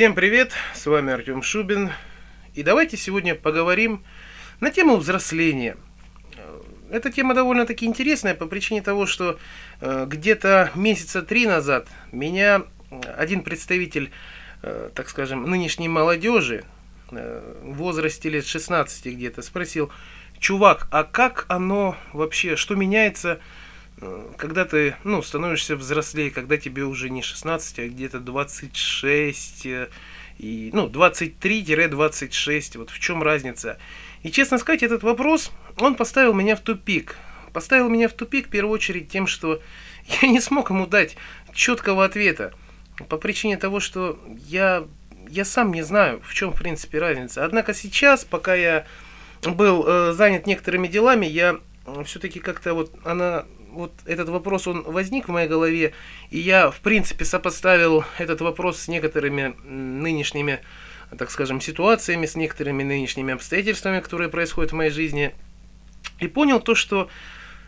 Всем привет, с вами Артем Шубин. И давайте сегодня поговорим на тему взросления. Эта тема довольно-таки интересная по причине того, что э, где-то месяца три назад меня один представитель, э, так скажем, нынешней молодежи э, в возрасте лет 16 где-то спросил, чувак, а как оно вообще, что меняется когда ты, ну, становишься взрослее, когда тебе уже не 16, а где-то 26, э, и, ну, 23-26, вот в чем разница? И, честно сказать, этот вопрос, он поставил меня в тупик. Поставил меня в тупик, в первую очередь, тем, что я не смог ему дать четкого ответа. По причине того, что я, я сам не знаю, в чем, в принципе, разница. Однако сейчас, пока я был э, занят некоторыми делами, я все-таки как-то вот она вот этот вопрос, он возник в моей голове, и я, в принципе, сопоставил этот вопрос с некоторыми нынешними, так скажем, ситуациями, с некоторыми нынешними обстоятельствами, которые происходят в моей жизни, и понял то, что,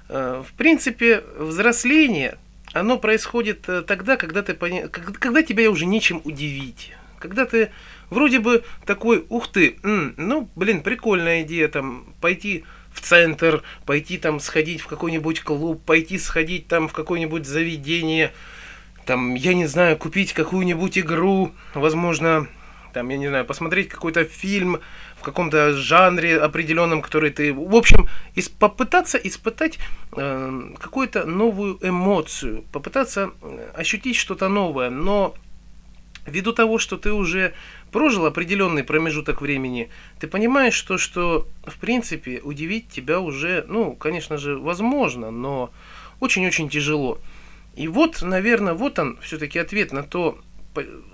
э, в принципе, взросление, оно происходит э, тогда, когда, ты, когда тебя уже нечем удивить. Когда ты вроде бы такой, ух ты, ну, блин, прикольная идея, там, пойти в центр, пойти там сходить в какой-нибудь клуб, пойти сходить там в какое-нибудь заведение, там, я не знаю, купить какую-нибудь игру, возможно, там, я не знаю, посмотреть какой-то фильм в каком-то жанре определенном, который ты... В общем, из, попытаться испытать э, какую-то новую эмоцию, попытаться э, ощутить что-то новое, но ввиду того, что ты уже прожил определенный промежуток времени, ты понимаешь, что, что в принципе удивить тебя уже, ну, конечно же, возможно, но очень-очень тяжело. И вот, наверное, вот он все-таки ответ на то,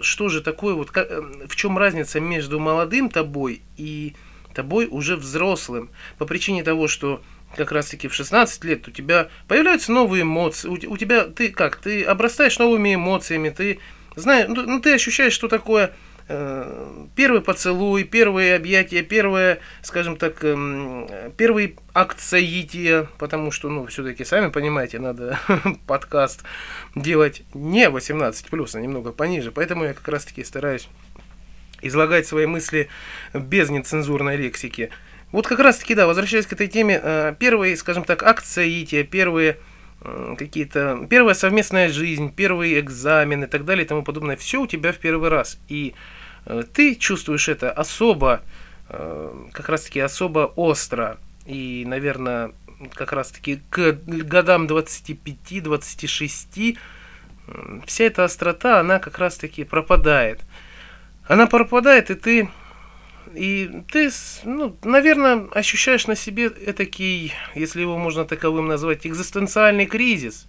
что же такое, вот как, в чем разница между молодым тобой и тобой уже взрослым. По причине того, что как раз таки в 16 лет у тебя появляются новые эмоции, у, у тебя, ты как, ты обрастаешь новыми эмоциями, ты знаешь, ну, ну ты ощущаешь, что такое первый поцелуй, первые объятия, первое, скажем так, э, первый акт соития, потому что, ну, все-таки, сами понимаете, надо подкаст делать не 18+, а немного пониже, поэтому я как раз-таки стараюсь излагать свои мысли без нецензурной лексики. Вот как раз-таки, да, возвращаясь к этой теме, э, первый, скажем так, акт соития, первые какие-то первая совместная жизнь, первый экзамен и так далее и тому подобное. Все у тебя в первый раз. И э, ты чувствуешь это особо, э, как раз таки особо остро. И, наверное, как раз таки к годам 25-26 вся эта острота, она как раз таки пропадает. Она пропадает, и ты и ты, ну, наверное, ощущаешь на себе этакий, если его можно таковым назвать, экзистенциальный кризис.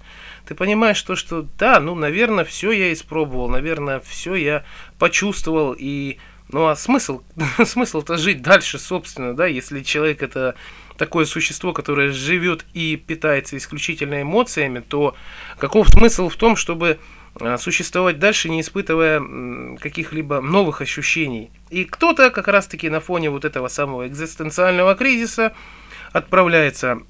Ты понимаешь то, что да, ну, наверное, все я испробовал, наверное, все я почувствовал, и ну а смысл, смысл-то жить дальше, собственно, да, если человек это такое существо, которое живет и питается исключительно эмоциями, то каков смысл в том, чтобы существовать дальше, не испытывая каких-либо новых ощущений. И кто-то как раз-таки на фоне вот этого самого экзистенциального кризиса отправляется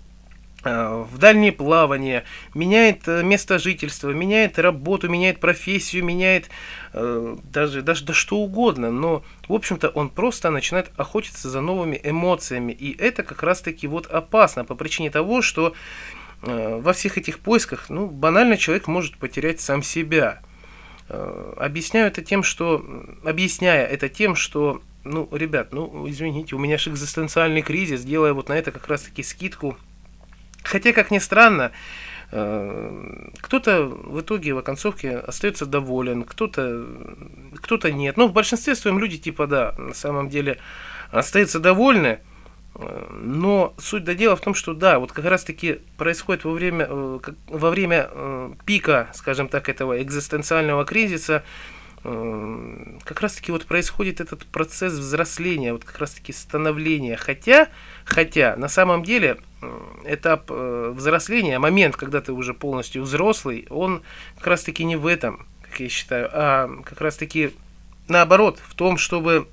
а, в дальнее плавание, меняет э, место жительства, меняет работу, меняет профессию, меняет э, даже, даже да что угодно, но, в общем-то, он просто начинает охотиться за новыми эмоциями, и это как раз-таки вот опасно по причине того, что Э, во всех этих поисках, ну, банально человек может потерять сам себя. Э, объясняю это тем, что, объясняя это тем, что, ну, ребят, ну, извините, у меня же экзистенциальный кризис, делая вот на это как раз-таки скидку. Хотя, как ни странно, э, кто-то в итоге в оконцовке остается доволен, кто-то кто нет. Ну, в большинстве своем люди типа да, на самом деле остаются довольны, но суть до дела в том, что да, вот как раз таки происходит во время, э, во время э, пика, скажем так, этого экзистенциального кризиса, э, как раз таки вот происходит этот процесс взросления, вот как раз таки становления. Хотя, хотя на самом деле этап взросления, момент, когда ты уже полностью взрослый, он как раз таки не в этом, как я считаю, а как раз таки наоборот, в том, чтобы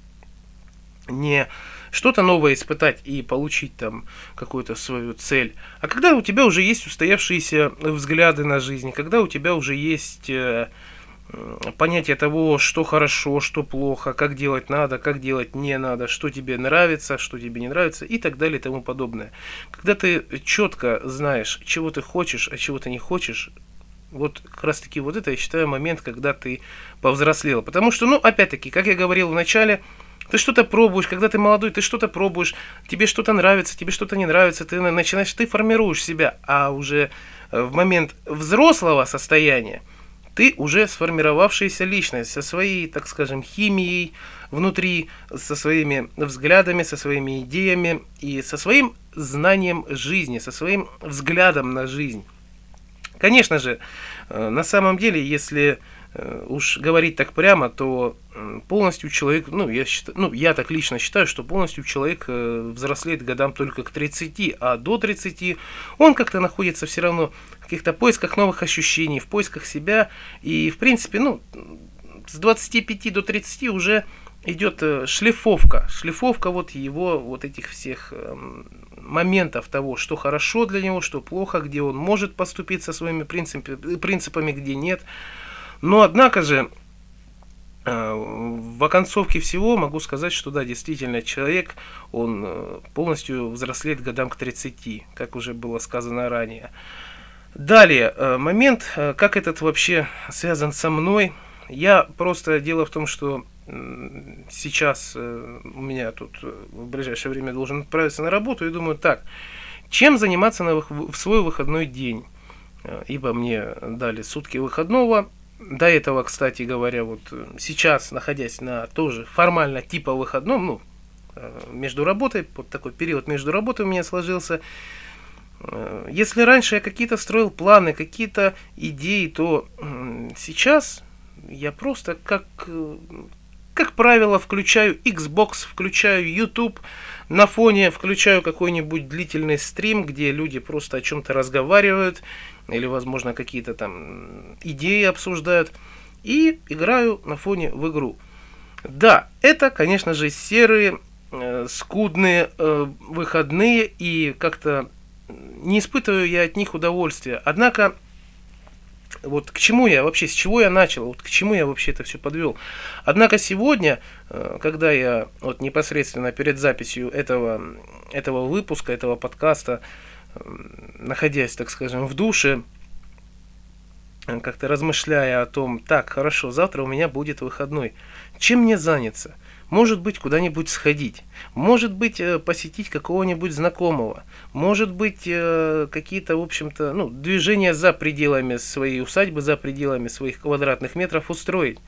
не что-то новое испытать и получить там какую-то свою цель. А когда у тебя уже есть устоявшиеся взгляды на жизнь, когда у тебя уже есть, э, понятие того, что хорошо, что плохо, как делать надо, как делать не надо, что тебе нравится, что тебе не нравится и так далее и тому подобное. Когда ты четко знаешь, чего ты хочешь, а чего ты не хочешь, вот как раз таки вот это я считаю момент, когда ты повзрослел. Потому что, ну, опять-таки, как я говорил в начале, ты что-то пробуешь, когда ты молодой, ты что-то пробуешь, тебе что-то нравится, тебе что-то не нравится, ты начинаешь, ты формируешь себя, а уже э, в момент взрослого состояния ты уже сформировавшаяся личность со своей, так скажем, химией внутри, со своими взглядами, со своими идеями и со своим знанием жизни, со своим взглядом на жизнь. Конечно же, э, на самом деле, если уж говорить так прямо, то полностью человек, ну я, считаю, ну, я так лично считаю, что полностью человек э, взрослеет годам только к 30, а до 30 он как-то находится все равно в каких-то поисках новых ощущений, в поисках себя, и в принципе, ну, с 25 до 30 уже идет шлифовка, шлифовка вот его вот этих всех эм, моментов того, что хорошо для него, что плохо, где он может поступить со своими принципами, принципами где нет. Но однако же э, в оконцовке всего могу сказать, что да, действительно, человек, он э, полностью взрослеет годам к 30, как уже было сказано ранее. Далее, э, момент, как этот вообще связан со мной. Я просто, дело в том, что сейчас у меня тут в ближайшее время должен отправиться на работу и думаю, так, чем заниматься на, в свой выходной день? Ибо мне дали сутки выходного. До этого, кстати говоря, вот сейчас, находясь на тоже формально типа выходном, ну, между работой, вот такой период между работой у меня сложился. Если раньше я какие-то строил планы, какие-то идеи, то сейчас я просто как как правило, включаю Xbox, включаю YouTube, на фоне включаю какой-нибудь длительный стрим, где люди просто о чем-то разговаривают, или, возможно, какие-то там идеи обсуждают, и играю на фоне в игру. Да, это, конечно же, серые, э, скудные э, выходные, и как-то не испытываю я от них удовольствия. Однако вот к чему я вообще, с чего я начал, вот к чему я вообще это все подвел. Однако сегодня, э, когда я вот непосредственно перед записью этого, этого выпуска, этого подкаста, находясь, так скажем, в душе, э, как-то размышляя о том, так, хорошо, завтра у меня будет выходной, чем мне заняться – может быть, куда-нибудь сходить, может быть, э, посетить какого-нибудь знакомого, может быть, э, какие-то, в общем-то, ну, движения за пределами своей усадьбы, за пределами своих квадратных метров устроить.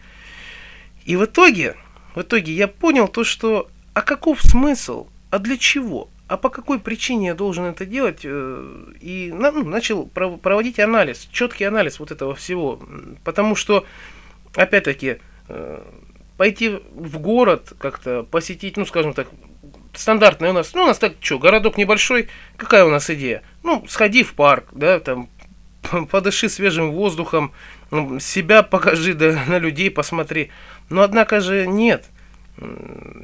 И в итоге, в итоге я понял то, что, а каков смысл, а для чего, а по какой причине я должен это делать, э, и ну, начал проводить анализ, четкий анализ вот этого всего, потому что, опять-таки, пойти в город как-то посетить, ну, скажем так, стандартная у нас, ну, у нас так, что, городок небольшой, какая у нас идея? Ну, сходи в парк, да, там, подыши свежим воздухом, себя покажи, да, на людей посмотри. Но, однако же, нет.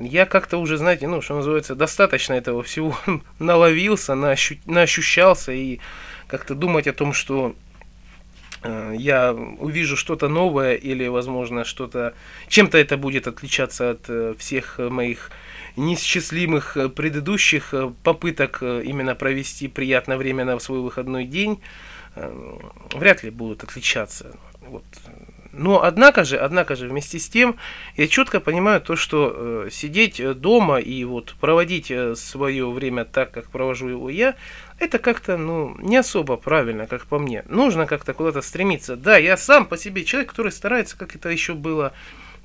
Я как-то уже, знаете, ну, что называется, достаточно этого всего наловился, наощу, наощущался и как-то думать о том, что я увижу что-то новое или, возможно, что-то... Чем-то это будет отличаться от э, всех моих неисчислимых э, предыдущих попыток именно провести приятное время на свой выходной день. Вряд ли будут отличаться. Вот. Но однако же, однако же, вместе с тем, я четко понимаю то, что э, сидеть дома и вот проводить свое время так, как провожу его я, это как-то, ну, не особо правильно, как по мне. Нужно как-то куда-то стремиться. Да, я сам по себе человек, который старается, как это еще было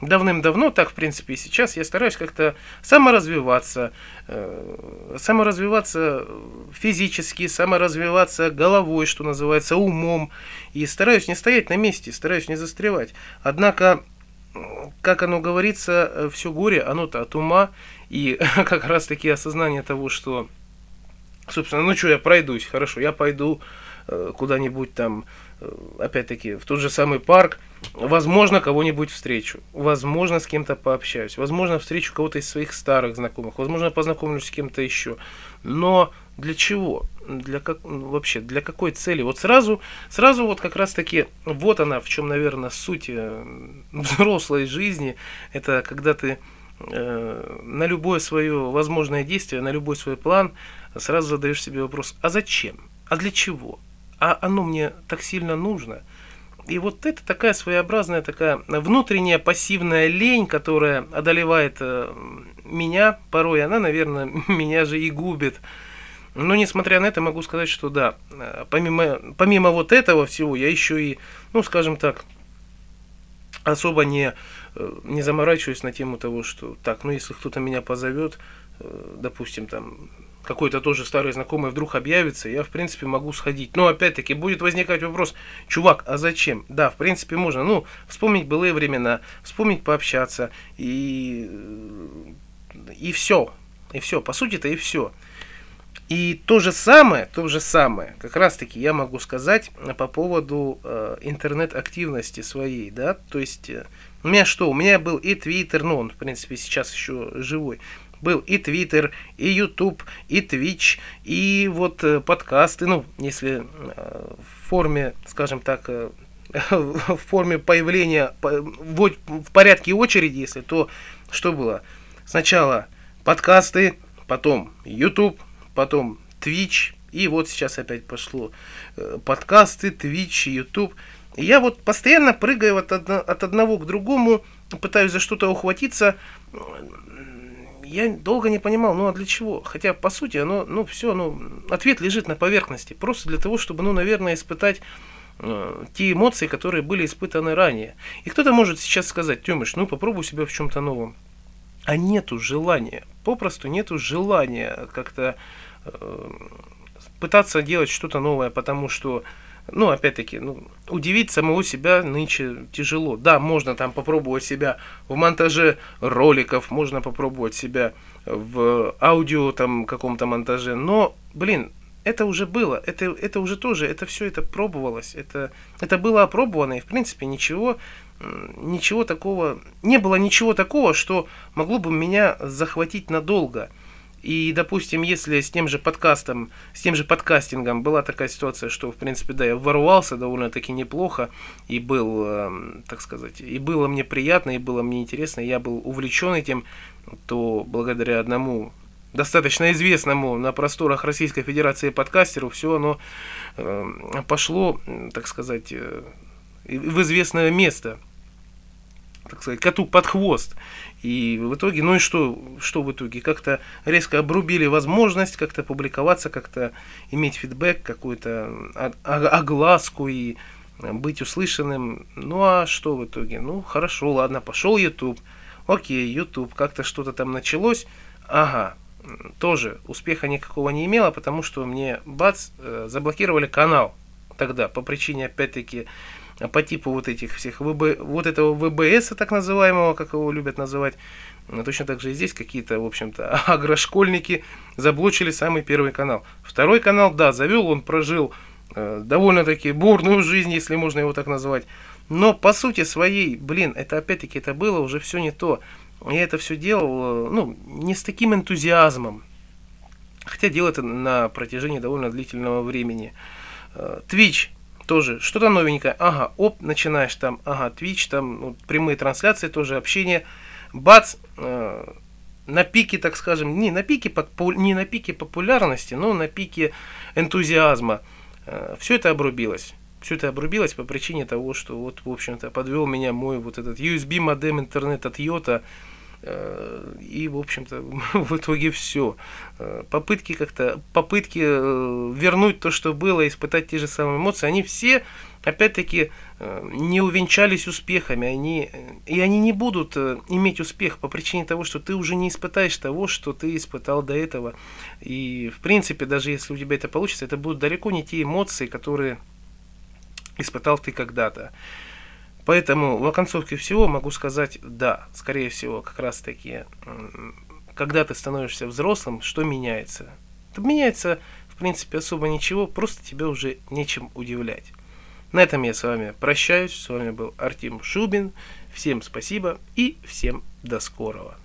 давным-давно, так, в принципе, и сейчас, я стараюсь как-то саморазвиваться, э, саморазвиваться физически, саморазвиваться головой, что называется, умом, и стараюсь не стоять на месте, стараюсь не застревать. Однако, как оно говорится, все горе, оно-то от ума, и как раз таки осознание того, что Собственно, ну что, я пройдусь, хорошо, я пойду э, куда-нибудь там, э, опять-таки, в тот же самый парк, возможно, кого-нибудь встречу, возможно, с кем-то пообщаюсь, возможно, встречу кого-то из своих старых знакомых, возможно, познакомлюсь с кем-то еще. Но для чего? Для как, вообще, для какой цели? Вот сразу, сразу вот как раз таки, вот она, в чем, наверное, суть э, взрослой жизни, это когда ты на любое свое возможное действие, на любой свой план сразу задаешь себе вопрос, а зачем? А для чего? А оно мне так сильно нужно? И вот это такая своеобразная, такая внутренняя пассивная лень, которая одолевает э, меня порой, она, наверное, меня же и губит. Но несмотря на это, могу сказать, что да, э, помимо, помимо вот этого всего, я еще и, ну, скажем так, особо не, э, не заморачиваюсь на тему того, что так, ну, если кто-то меня позовет, допустим, там, какой-то тоже старый знакомый вдруг объявится, я, в принципе, могу сходить. Но, опять-таки, будет возникать вопрос, чувак, а зачем? Да, в принципе, можно, ну, вспомнить былые времена, вспомнить пообщаться, и, и все. И все, по сути-то и все. И то же самое, то же самое, как раз-таки я могу сказать по поводу э, интернет-активности своей, да, то есть э, у меня что, у меня был и Твиттер, ну он, в принципе, сейчас еще живой, был и Твиттер, и Ютуб, и Твич, и вот э, подкасты, ну, если э, в форме, скажем так, э, в форме появления в порядке очереди, если то что было? Сначала подкасты, потом YouTube, потом Twitch, и вот сейчас опять пошло подкасты, Twitch, YouTube. И я вот постоянно прыгаю от, от одного к другому, пытаюсь за что-то ухватиться, я долго не понимал, ну а для чего? Хотя, по сути, оно, ну, все, ну, ответ лежит на поверхности. Просто для того, чтобы, ну, наверное, испытать э, те эмоции, которые были испытаны ранее. И кто-то может сейчас сказать, Тёмыш, ну, попробуй себя в чем-то новом. А нету желания, попросту нету желания как-то э, пытаться делать что-то новое, потому что ну, опять-таки, ну, удивить самого себя нынче тяжело. Да, можно там попробовать себя в монтаже роликов, можно попробовать себя в аудио там каком-то монтаже, но, блин, это уже было, это, это уже тоже, это все это пробовалось, это, это было опробовано, и в принципе ничего, ничего такого, не было ничего такого, что могло бы меня захватить надолго. И, допустим, если с тем же подкастом, с тем же подкастингом была такая ситуация, что, в принципе, да, я ворвался довольно-таки неплохо, и был, э, так сказать, и было мне приятно, и было мне интересно, я был увлечен этим, то благодаря одному достаточно известному на просторах Российской Федерации подкастеру все оно э, пошло, так сказать, э, в известное место – так сказать, коту под хвост. И в итоге, ну и что, что в итоге? Как-то резко обрубили возможность как-то публиковаться, как-то иметь фидбэк, какую-то огласку и быть услышанным. Ну а что в итоге? Ну хорошо, ладно, пошел YouTube. Окей, YouTube, как-то что-то там началось. Ага, тоже успеха никакого не имело, потому что мне, бац, э, заблокировали канал тогда по причине, опять-таки, по типу вот этих всех ВБ, вот этого ВБС, так называемого, как его любят называть. Но точно так же и здесь какие-то, в общем-то, агрошкольники заблочили самый первый канал. Второй канал, да, завел, он прожил э, довольно-таки бурную жизнь, если можно его так назвать. Но по сути своей, блин, это опять-таки это было уже все не то. Я это все делал, э, ну, не с таким энтузиазмом. Хотя делал это на протяжении довольно длительного времени. Э, Twitch тоже что-то новенькое, ага, оп, начинаешь там, ага, Twitch, там ну, прямые трансляции, тоже общение, бац, э, на пике, так скажем, не на пике, не на пике популярности, но на пике энтузиазма, э, все это обрубилось. Все это обрубилось по причине того, что вот, в общем-то, подвел меня мой вот этот USB модем интернет от Йота, и, в общем-то, в итоге все. Э, попытки как-то, попытки э, вернуть то, что было, испытать те же самые эмоции, они все, опять-таки, не увенчались успехами. Они, и они не будут иметь успех по причине того, что ты уже не испытаешь того, что ты испытал до этого. И, в принципе, даже если у тебя это получится, это будут далеко не те эмоции, которые испытал ты когда-то. Поэтому в оконцовке всего могу сказать, да, скорее всего, как раз таки, когда ты становишься взрослым, что меняется? Это меняется, в принципе, особо ничего, просто тебя уже нечем удивлять. На этом я с вами прощаюсь. С вами был Артем Шубин. Всем спасибо и всем до скорого.